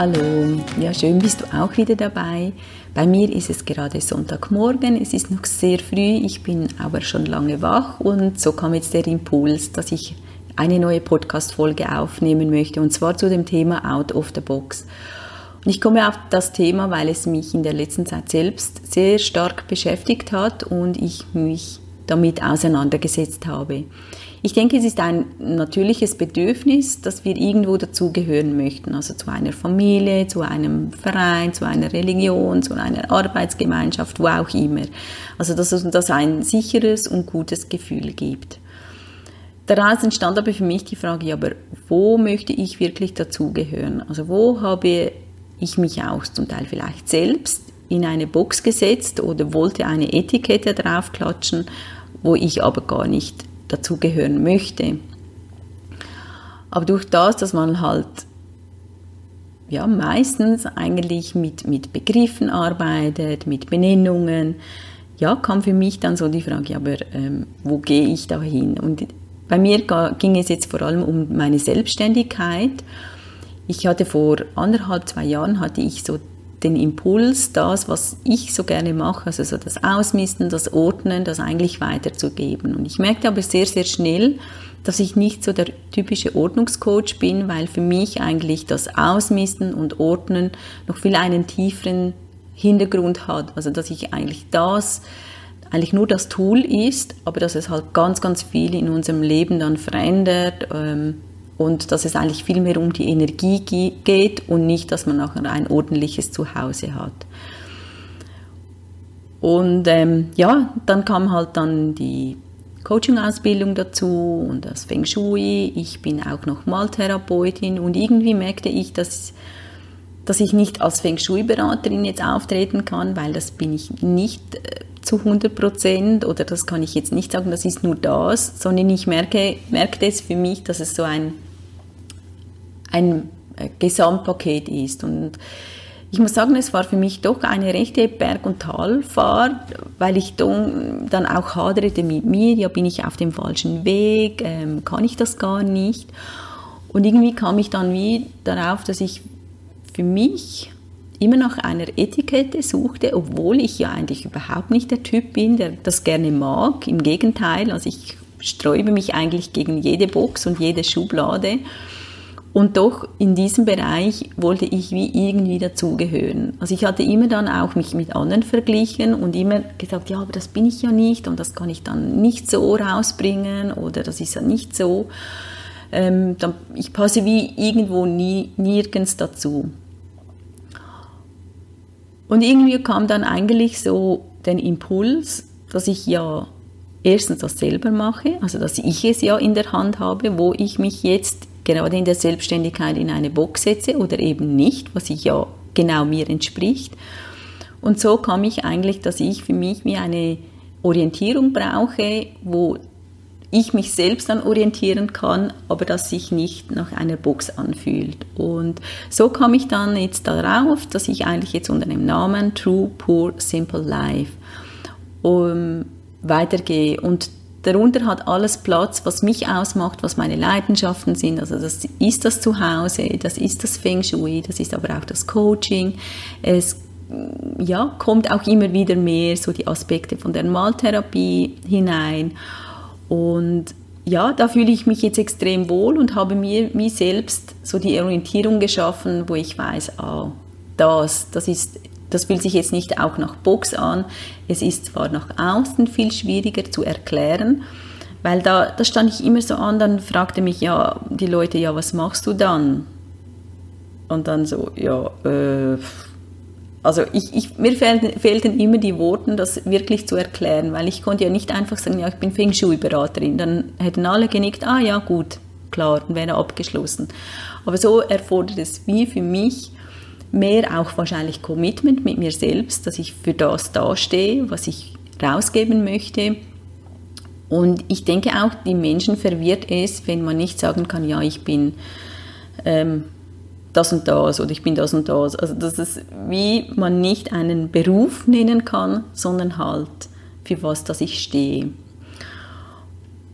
Hallo, ja schön bist du auch wieder dabei. Bei mir ist es gerade Sonntagmorgen, es ist noch sehr früh, ich bin aber schon lange wach und so kam jetzt der Impuls, dass ich eine neue Podcast-Folge aufnehmen möchte und zwar zu dem Thema Out of the Box. Und ich komme auf das Thema, weil es mich in der letzten Zeit selbst sehr stark beschäftigt hat und ich mich damit auseinandergesetzt habe. Ich denke, es ist ein natürliches Bedürfnis, dass wir irgendwo dazugehören möchten, also zu einer Familie, zu einem Verein, zu einer Religion, zu einer Arbeitsgemeinschaft, wo auch immer. Also dass es uns ein sicheres und gutes Gefühl gibt. Daraus entstand aber für mich die Frage, ja, aber wo möchte ich wirklich dazugehören? Also wo habe ich mich auch zum Teil vielleicht selbst in eine Box gesetzt oder wollte eine Etikette draufklatschen, wo ich aber gar nicht dazugehören möchte. Aber durch das, dass man halt ja, meistens eigentlich mit, mit Begriffen arbeitet, mit Benennungen, ja, kam für mich dann so die Frage, aber ähm, wo gehe ich da hin? Und bei mir ging es jetzt vor allem um meine Selbstständigkeit. Ich hatte vor anderthalb, zwei Jahren hatte ich so den Impuls, das, was ich so gerne mache, also so das Ausmisten, das Ordnen, das eigentlich weiterzugeben. Und ich merkte aber sehr, sehr schnell, dass ich nicht so der typische Ordnungscoach bin, weil für mich eigentlich das Ausmisten und Ordnen noch viel einen tieferen Hintergrund hat. Also dass ich eigentlich das, eigentlich nur das Tool ist, aber dass es halt ganz, ganz viel in unserem Leben dann verändert. Ähm, und dass es eigentlich viel mehr um die Energie geht und nicht, dass man nachher ein ordentliches Zuhause hat. Und ähm, ja, dann kam halt dann die Coaching-Ausbildung dazu und das Feng Shui. Ich bin auch noch Maltherapeutin und irgendwie merkte ich, dass, dass ich nicht als Feng Shui-Beraterin jetzt auftreten kann, weil das bin ich nicht äh, zu 100 Prozent oder das kann ich jetzt nicht sagen, das ist nur das, sondern ich merke, merkte es für mich, dass es so ein ein äh, Gesamtpaket ist. Und ich muss sagen, es war für mich doch eine rechte Berg- und Talfahrt, weil ich dann auch haderte mit mir, ja, bin ich auf dem falschen Weg, ähm, kann ich das gar nicht. Und irgendwie kam ich dann wie darauf, dass ich für mich immer nach einer Etikette suchte, obwohl ich ja eigentlich überhaupt nicht der Typ bin, der das gerne mag. Im Gegenteil, also ich sträube mich eigentlich gegen jede Box und jede Schublade. Und doch in diesem Bereich wollte ich wie irgendwie dazugehören. Also ich hatte immer dann auch mich mit anderen verglichen und immer gesagt, ja, aber das bin ich ja nicht und das kann ich dann nicht so rausbringen oder das ist ja nicht so. Ähm, dann, ich passe wie irgendwo nie, nirgends dazu. Und irgendwie kam dann eigentlich so den Impuls, dass ich ja erstens das selber mache, also dass ich es ja in der Hand habe, wo ich mich jetzt gerade in der Selbstständigkeit in eine Box setze oder eben nicht, was ich ja genau mir entspricht. Und so kam ich eigentlich, dass ich für mich wie eine Orientierung brauche, wo ich mich selbst dann orientieren kann, aber das sich nicht nach einer Box anfühlt. Und so kam ich dann jetzt darauf, dass ich eigentlich jetzt unter dem Namen True, Poor, Simple Life um, weitergehe. Und Darunter hat alles Platz, was mich ausmacht, was meine Leidenschaften sind. Also das ist das Zuhause, das ist das Feng Shui, das ist aber auch das Coaching. Es ja, kommt auch immer wieder mehr so die Aspekte von der Maltherapie hinein. Und ja, da fühle ich mich jetzt extrem wohl und habe mir, mir selbst so die Orientierung geschaffen, wo ich weiß, ah, das, das ist das fühlt sich jetzt nicht auch nach Box an. Es ist zwar nach außen viel schwieriger zu erklären, weil da, da stand ich immer so an, dann fragte mich ja die Leute, ja, was machst du dann? Und dann so, ja, äh, also ich, ich, mir fehlten, fehlten immer die Worte, das wirklich zu erklären, weil ich konnte ja nicht einfach sagen, ja, ich bin Feng Shui-Beraterin. Dann hätten alle genickt, ah ja, gut, klar, dann wäre abgeschlossen. Aber so erfordert es wie für mich mehr auch wahrscheinlich Commitment mit mir selbst, dass ich für das dastehe, was ich rausgeben möchte. Und ich denke auch, die Menschen verwirrt es, wenn man nicht sagen kann, ja, ich bin ähm, das und das oder ich bin das und das. Also dass es wie man nicht einen Beruf nennen kann, sondern halt für was, dass ich stehe.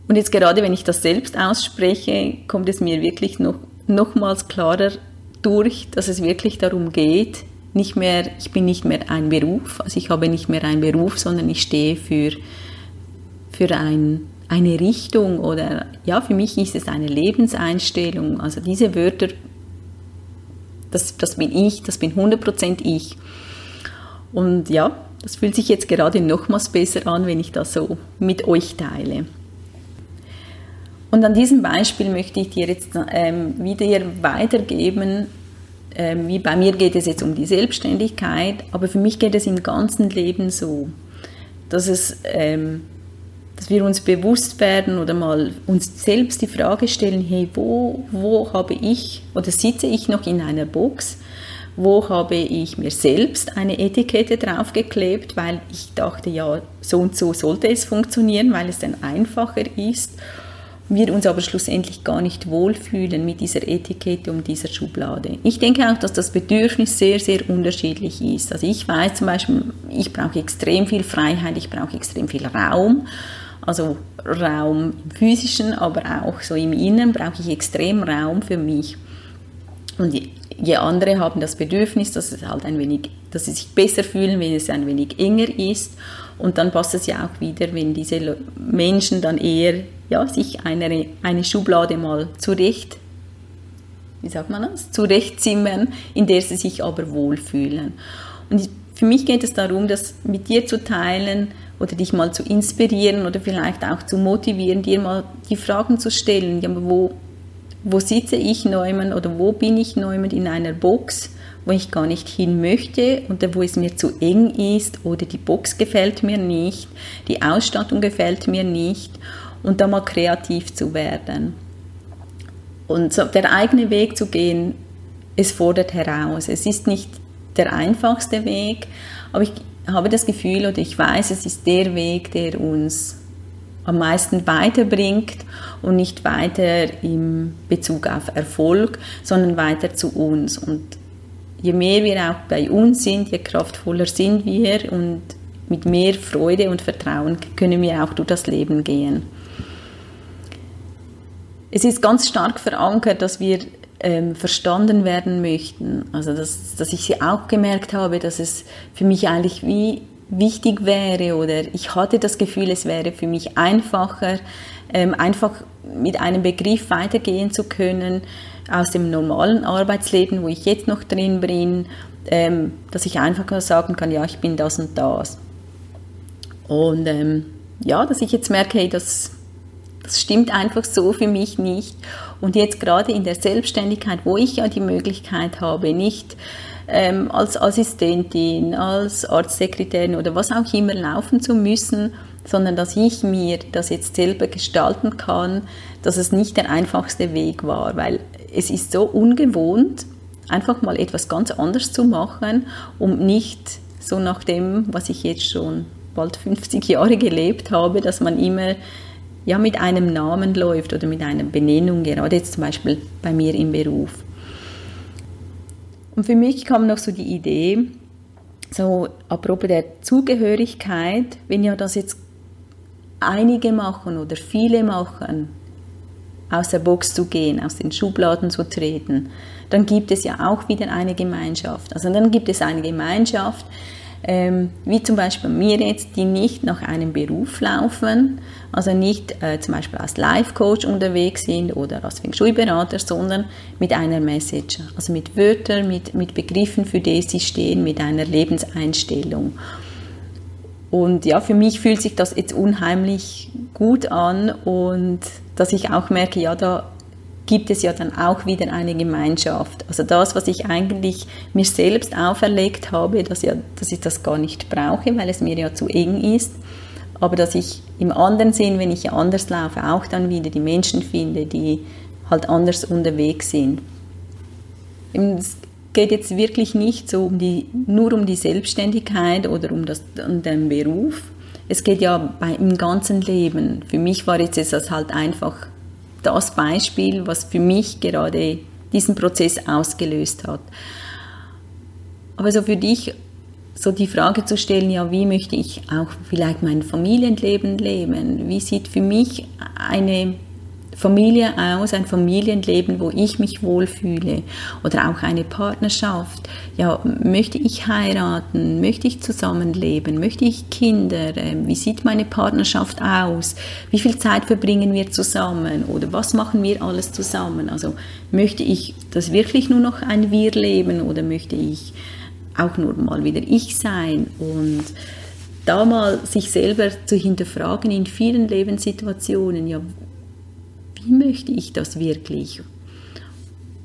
Und jetzt gerade, wenn ich das selbst ausspreche, kommt es mir wirklich noch nochmals klarer durch, dass es wirklich darum geht, nicht mehr, ich bin nicht mehr ein Beruf, also ich habe nicht mehr einen Beruf, sondern ich stehe für, für ein, eine Richtung oder ja, für mich ist es eine Lebenseinstellung. Also diese Wörter, das, das bin ich, das bin 100% ich. Und ja, das fühlt sich jetzt gerade nochmals besser an, wenn ich das so mit euch teile. Und an diesem Beispiel möchte ich dir jetzt ähm, wieder weitergeben, ähm, wie bei mir geht es jetzt um die Selbstständigkeit, aber für mich geht es im ganzen Leben so, dass es, ähm, dass wir uns bewusst werden oder mal uns selbst die Frage stellen, hey, wo, wo habe ich oder sitze ich noch in einer Box? Wo habe ich mir selbst eine Etikette draufgeklebt, weil ich dachte, ja, so und so sollte es funktionieren, weil es dann einfacher ist wir uns aber schlussendlich gar nicht wohlfühlen mit dieser Etikette und dieser Schublade. Ich denke auch, dass das Bedürfnis sehr, sehr unterschiedlich ist. Also ich weiß zum Beispiel, ich brauche extrem viel Freiheit, ich brauche extrem viel Raum. Also Raum im physischen, aber auch so im Inneren brauche ich extrem Raum für mich. Und je andere haben das Bedürfnis, dass es halt ein wenig, dass sie sich besser fühlen, wenn es ein wenig enger ist. Und dann passt es ja auch wieder, wenn diese Menschen dann eher ja, sich eine, eine Schublade mal zurecht, wie sagt man das, zurechtzimmern, in der sie sich aber wohlfühlen. Und für mich geht es darum, das mit dir zu teilen oder dich mal zu inspirieren oder vielleicht auch zu motivieren, dir mal die Fragen zu stellen, ja, wo, wo sitze ich neumann oder wo bin ich neumann in einer Box, wo ich gar nicht hin möchte oder wo es mir zu eng ist oder die Box gefällt mir nicht, die Ausstattung gefällt mir nicht und da mal kreativ zu werden. Und so der eigene Weg zu gehen, es fordert heraus. Es ist nicht der einfachste Weg, aber ich habe das Gefühl oder ich weiß, es ist der Weg, der uns am meisten weiterbringt und nicht weiter im Bezug auf Erfolg, sondern weiter zu uns. Und je mehr wir auch bei uns sind, je kraftvoller sind wir und mit mehr Freude und Vertrauen können wir auch durch das Leben gehen es ist ganz stark verankert, dass wir ähm, verstanden werden möchten. Also dass, dass ich auch gemerkt habe, dass es für mich eigentlich wie wichtig wäre oder ich hatte das Gefühl, es wäre für mich einfacher, ähm, einfach mit einem Begriff weitergehen zu können aus dem normalen Arbeitsleben, wo ich jetzt noch drin bin, ähm, dass ich einfach sagen kann, ja, ich bin das und das. Und ähm, ja, dass ich jetzt merke, hey, das das stimmt einfach so für mich nicht. Und jetzt gerade in der Selbstständigkeit, wo ich ja die Möglichkeit habe, nicht ähm, als Assistentin, als Arztsekretärin oder was auch immer laufen zu müssen, sondern dass ich mir das jetzt selber gestalten kann, dass es nicht der einfachste Weg war, weil es ist so ungewohnt, einfach mal etwas ganz anderes zu machen, um nicht so nach dem, was ich jetzt schon bald 50 Jahre gelebt habe, dass man immer ja, mit einem Namen läuft oder mit einer Benennung, gerade jetzt zum Beispiel bei mir im Beruf. Und für mich kam noch so die Idee, so apropos der Zugehörigkeit, wenn ja das jetzt einige machen oder viele machen, aus der Box zu gehen, aus den Schubladen zu treten, dann gibt es ja auch wieder eine Gemeinschaft. Also dann gibt es eine Gemeinschaft, ähm, wie zum Beispiel mir jetzt, die nicht nach einem Beruf laufen, also nicht äh, zum Beispiel als Life-Coach unterwegs sind oder als Feng Shui-Berater, sondern mit einer Message, also mit Wörtern, mit, mit Begriffen, für die sie stehen, mit einer Lebenseinstellung. Und ja, für mich fühlt sich das jetzt unheimlich gut an und dass ich auch merke, ja, da gibt es ja dann auch wieder eine Gemeinschaft. Also das, was ich eigentlich mir selbst auferlegt habe, dass, ja, dass ich das gar nicht brauche, weil es mir ja zu eng ist, aber dass ich im anderen Sinn, wenn ich anders laufe, auch dann wieder die Menschen finde, die halt anders unterwegs sind. Es geht jetzt wirklich nicht so um die, nur um die Selbstständigkeit oder um, das, um den Beruf. Es geht ja bei, im ganzen Leben. Für mich war jetzt das halt einfach das Beispiel, was für mich gerade diesen Prozess ausgelöst hat. Aber so für dich so die Frage zu stellen, ja, wie möchte ich auch vielleicht mein Familienleben leben? Wie sieht für mich eine Familie aus, ein Familienleben, wo ich mich wohlfühle oder auch eine Partnerschaft. Ja, möchte ich heiraten? Möchte ich zusammenleben? Möchte ich Kinder? Ähm, wie sieht meine Partnerschaft aus? Wie viel Zeit verbringen wir zusammen? Oder was machen wir alles zusammen? Also möchte ich das wirklich nur noch ein Wir leben oder möchte ich auch nur mal wieder ich sein? Und da mal sich selber zu hinterfragen in vielen Lebenssituationen, ja, möchte ich das wirklich?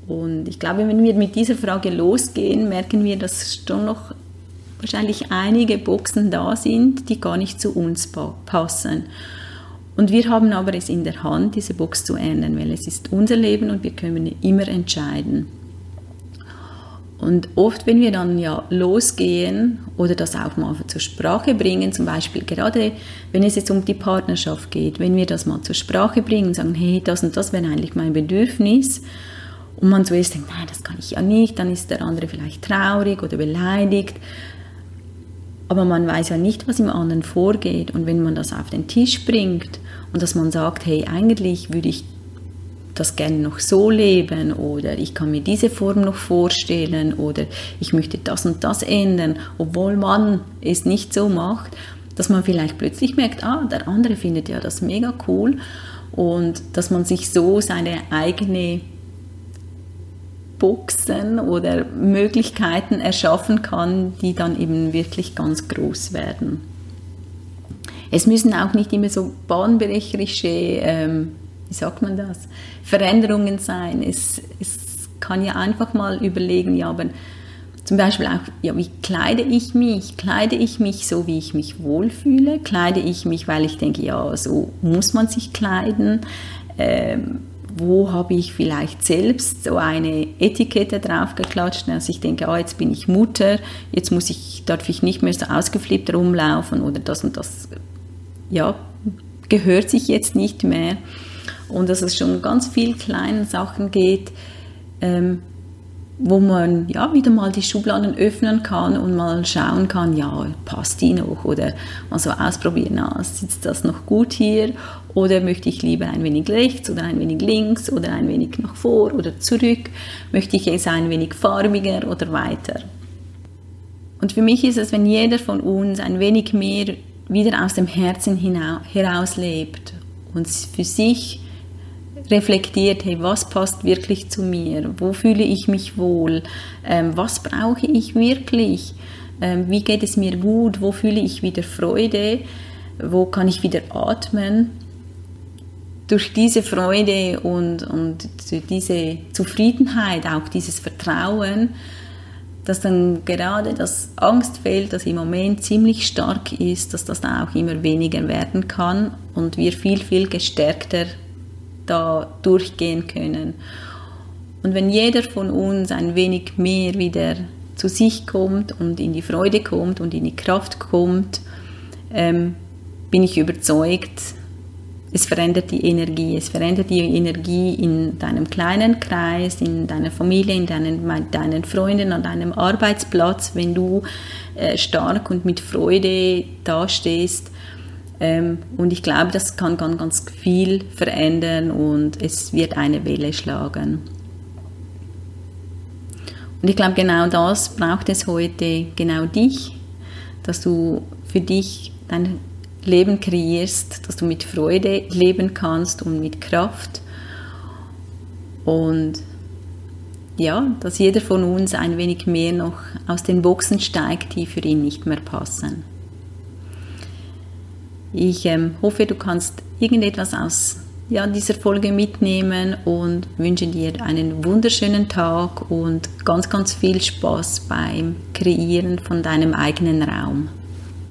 Und ich glaube, wenn wir mit dieser Frage losgehen, merken wir, dass schon noch wahrscheinlich einige Boxen da sind, die gar nicht zu uns passen. Und wir haben aber es in der Hand, diese Box zu ändern, weil es ist unser Leben und wir können immer entscheiden. Und oft, wenn wir dann ja losgehen oder das auch mal zur Sprache bringen, zum Beispiel gerade wenn es jetzt um die Partnerschaft geht, wenn wir das mal zur Sprache bringen und sagen, hey, das und das wäre eigentlich mein Bedürfnis, und man zuerst denkt, nein, das kann ich ja nicht, dann ist der andere vielleicht traurig oder beleidigt, aber man weiß ja nicht, was im anderen vorgeht. Und wenn man das auf den Tisch bringt und dass man sagt, hey, eigentlich würde ich das gerne noch so leben oder ich kann mir diese Form noch vorstellen oder ich möchte das und das ändern, obwohl man es nicht so macht, dass man vielleicht plötzlich merkt, ah, der andere findet ja das mega cool und dass man sich so seine eigene Boxen oder Möglichkeiten erschaffen kann, die dann eben wirklich ganz groß werden. Es müssen auch nicht immer so bahnbrecherische ähm, wie sagt man das, Veränderungen sein. Es, es kann ja einfach mal überlegen, ja, aber zum Beispiel auch, ja, wie kleide ich mich? Kleide ich mich so, wie ich mich wohlfühle? Kleide ich mich, weil ich denke, ja, so muss man sich kleiden? Ähm, wo habe ich vielleicht selbst so eine Etikette draufgeklatscht, dass ich denke, ah, jetzt bin ich Mutter, jetzt muss ich, darf ich nicht mehr so ausgeflippt rumlaufen oder das und das, ja, gehört sich jetzt nicht mehr und dass es schon ganz viel kleine Sachen geht, ähm, wo man ja wieder mal die Schubladen öffnen kann und mal schauen kann, ja, passt die noch oder mal so ausprobieren, na, sitzt das noch gut hier oder möchte ich lieber ein wenig rechts oder ein wenig links oder ein wenig nach vor oder zurück, möchte ich es ein wenig farbiger oder weiter. Und für mich ist es, wenn jeder von uns ein wenig mehr wieder aus dem Herzen heraus lebt und für sich reflektiert, hey, was passt wirklich zu mir? Wo fühle ich mich wohl? Ähm, was brauche ich wirklich? Ähm, wie geht es mir gut? Wo fühle ich wieder Freude? Wo kann ich wieder atmen? Durch diese Freude und, und diese Zufriedenheit, auch dieses Vertrauen, dass dann gerade das Angstfeld, das im Moment ziemlich stark ist, dass das dann auch immer weniger werden kann und wir viel, viel gestärkter da durchgehen können. Und wenn jeder von uns ein wenig mehr wieder zu sich kommt und in die Freude kommt und in die Kraft kommt, ähm, bin ich überzeugt, es verändert die Energie. Es verändert die Energie in deinem kleinen Kreis, in deiner Familie, in deinen, deinen Freunden, an deinem Arbeitsplatz, wenn du äh, stark und mit Freude dastehst ähm, und ich glaube, das kann ganz, ganz viel verändern und es wird eine Welle schlagen. Und ich glaube, genau das braucht es heute, genau dich, dass du für dich dein Leben kreierst, dass du mit Freude leben kannst und mit Kraft. Und ja, dass jeder von uns ein wenig mehr noch aus den Boxen steigt, die für ihn nicht mehr passen. Ich ähm, hoffe, du kannst irgendetwas aus ja, dieser Folge mitnehmen und wünsche dir einen wunderschönen Tag und ganz, ganz viel Spaß beim Kreieren von deinem eigenen Raum.